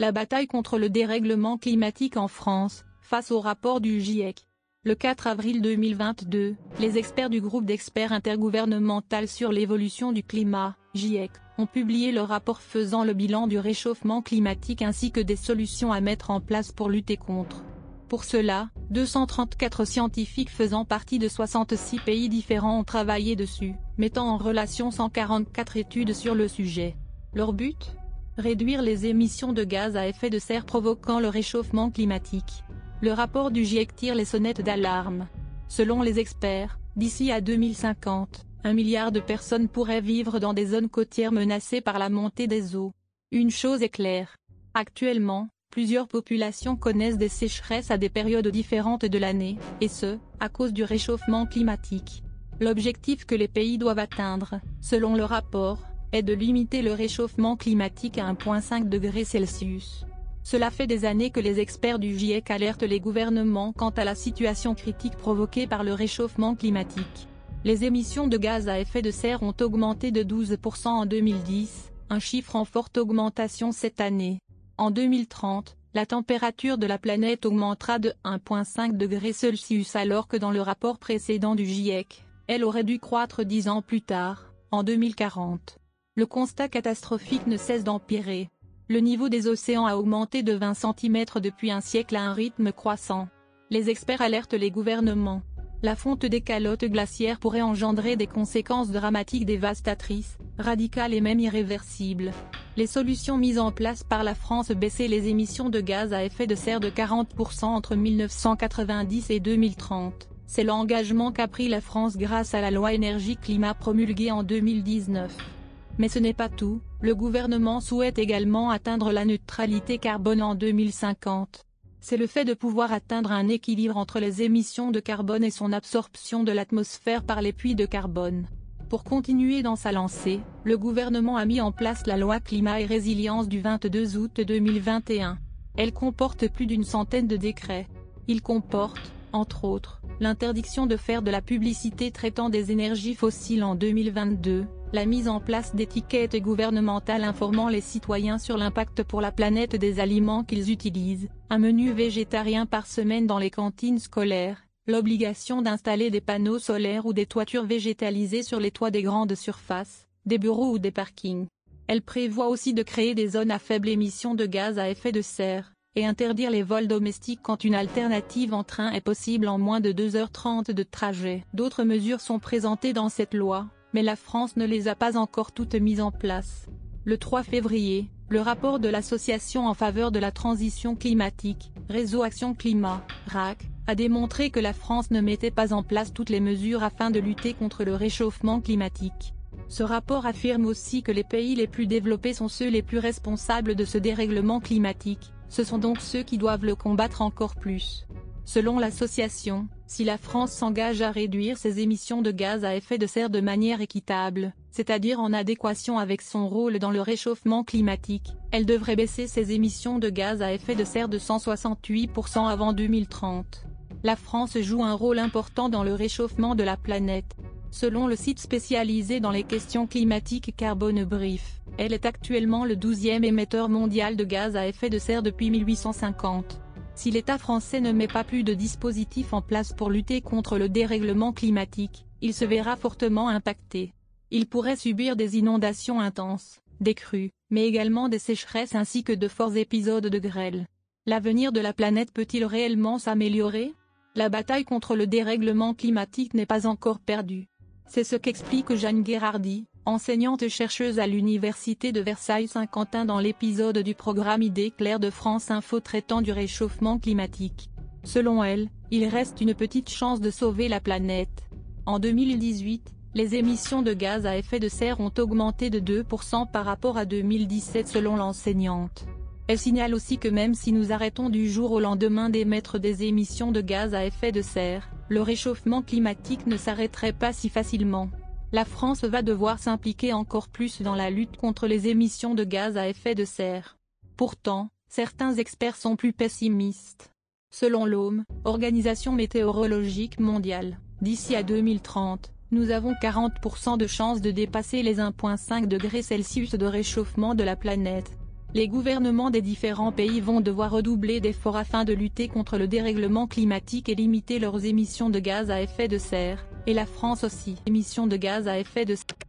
La bataille contre le dérèglement climatique en France, face au rapport du GIEC. Le 4 avril 2022, les experts du groupe d'experts intergouvernemental sur l'évolution du climat, GIEC, ont publié le rapport faisant le bilan du réchauffement climatique ainsi que des solutions à mettre en place pour lutter contre. Pour cela, 234 scientifiques faisant partie de 66 pays différents ont travaillé dessus, mettant en relation 144 études sur le sujet. Leur but? Réduire les émissions de gaz à effet de serre provoquant le réchauffement climatique. Le rapport du GIEC tire les sonnettes d'alarme. Selon les experts, d'ici à 2050, un milliard de personnes pourraient vivre dans des zones côtières menacées par la montée des eaux. Une chose est claire. Actuellement, plusieurs populations connaissent des sécheresses à des périodes différentes de l'année, et ce, à cause du réchauffement climatique. L'objectif que les pays doivent atteindre, selon le rapport, est de limiter le réchauffement climatique à 1,5 degré Celsius. Cela fait des années que les experts du GIEC alertent les gouvernements quant à la situation critique provoquée par le réchauffement climatique. Les émissions de gaz à effet de serre ont augmenté de 12% en 2010, un chiffre en forte augmentation cette année. En 2030, la température de la planète augmentera de 1,5 degré Celsius alors que dans le rapport précédent du GIEC, elle aurait dû croître 10 ans plus tard, en 2040 le constat catastrophique ne cesse d'empirer. Le niveau des océans a augmenté de 20 cm depuis un siècle à un rythme croissant. Les experts alertent les gouvernements. La fonte des calottes glaciaires pourrait engendrer des conséquences dramatiques dévastatrices, radicales et même irréversibles. Les solutions mises en place par la France baisser les émissions de gaz à effet de serre de 40% entre 1990 et 2030. C'est l'engagement qu'a pris la France grâce à la loi énergie-climat promulguée en 2019. Mais ce n'est pas tout, le gouvernement souhaite également atteindre la neutralité carbone en 2050. C'est le fait de pouvoir atteindre un équilibre entre les émissions de carbone et son absorption de l'atmosphère par les puits de carbone. Pour continuer dans sa lancée, le gouvernement a mis en place la loi climat et résilience du 22 août 2021. Elle comporte plus d'une centaine de décrets. Il comporte, entre autres, l'interdiction de faire de la publicité traitant des énergies fossiles en 2022, la mise en place d'étiquettes gouvernementales informant les citoyens sur l'impact pour la planète des aliments qu'ils utilisent, un menu végétarien par semaine dans les cantines scolaires, l'obligation d'installer des panneaux solaires ou des toitures végétalisées sur les toits des grandes surfaces, des bureaux ou des parkings. Elle prévoit aussi de créer des zones à faible émission de gaz à effet de serre, et interdire les vols domestiques quand une alternative en train est possible en moins de 2h30 de trajet. D'autres mesures sont présentées dans cette loi, mais la France ne les a pas encore toutes mises en place. Le 3 février, le rapport de l'Association en faveur de la transition climatique, Réseau Action Climat, RAC, a démontré que la France ne mettait pas en place toutes les mesures afin de lutter contre le réchauffement climatique. Ce rapport affirme aussi que les pays les plus développés sont ceux les plus responsables de ce dérèglement climatique, ce sont donc ceux qui doivent le combattre encore plus. Selon l'association, si la France s'engage à réduire ses émissions de gaz à effet de serre de manière équitable, c'est-à-dire en adéquation avec son rôle dans le réchauffement climatique, elle devrait baisser ses émissions de gaz à effet de serre de 168% avant 2030. La France joue un rôle important dans le réchauffement de la planète. Selon le site spécialisé dans les questions climatiques Carbone Brief, elle est actuellement le 12e émetteur mondial de gaz à effet de serre depuis 1850. Si l'État français ne met pas plus de dispositifs en place pour lutter contre le dérèglement climatique, il se verra fortement impacté. Il pourrait subir des inondations intenses, des crues, mais également des sécheresses ainsi que de forts épisodes de grêle. L'avenir de la planète peut-il réellement s'améliorer? La bataille contre le dérèglement climatique n'est pas encore perdue. C'est ce qu'explique Jeanne Guérardi, enseignante chercheuse à l'Université de Versailles-Saint-Quentin dans l'épisode du programme Idées claires de France Info traitant du réchauffement climatique. Selon elle, il reste une petite chance de sauver la planète. En 2018, les émissions de gaz à effet de serre ont augmenté de 2% par rapport à 2017 selon l'enseignante. Elle signale aussi que même si nous arrêtons du jour au lendemain d'émettre des émissions de gaz à effet de serre, le réchauffement climatique ne s'arrêterait pas si facilement. La France va devoir s'impliquer encore plus dans la lutte contre les émissions de gaz à effet de serre. Pourtant, certains experts sont plus pessimistes. Selon l'OME, Organisation météorologique mondiale, d'ici à 2030, nous avons 40% de chances de dépasser les 1,5 degrés Celsius de réchauffement de la planète. Les gouvernements des différents pays vont devoir redoubler d'efforts afin de lutter contre le dérèglement climatique et limiter leurs émissions de gaz à effet de serre, et la France aussi. Émissions de gaz à effet de serre.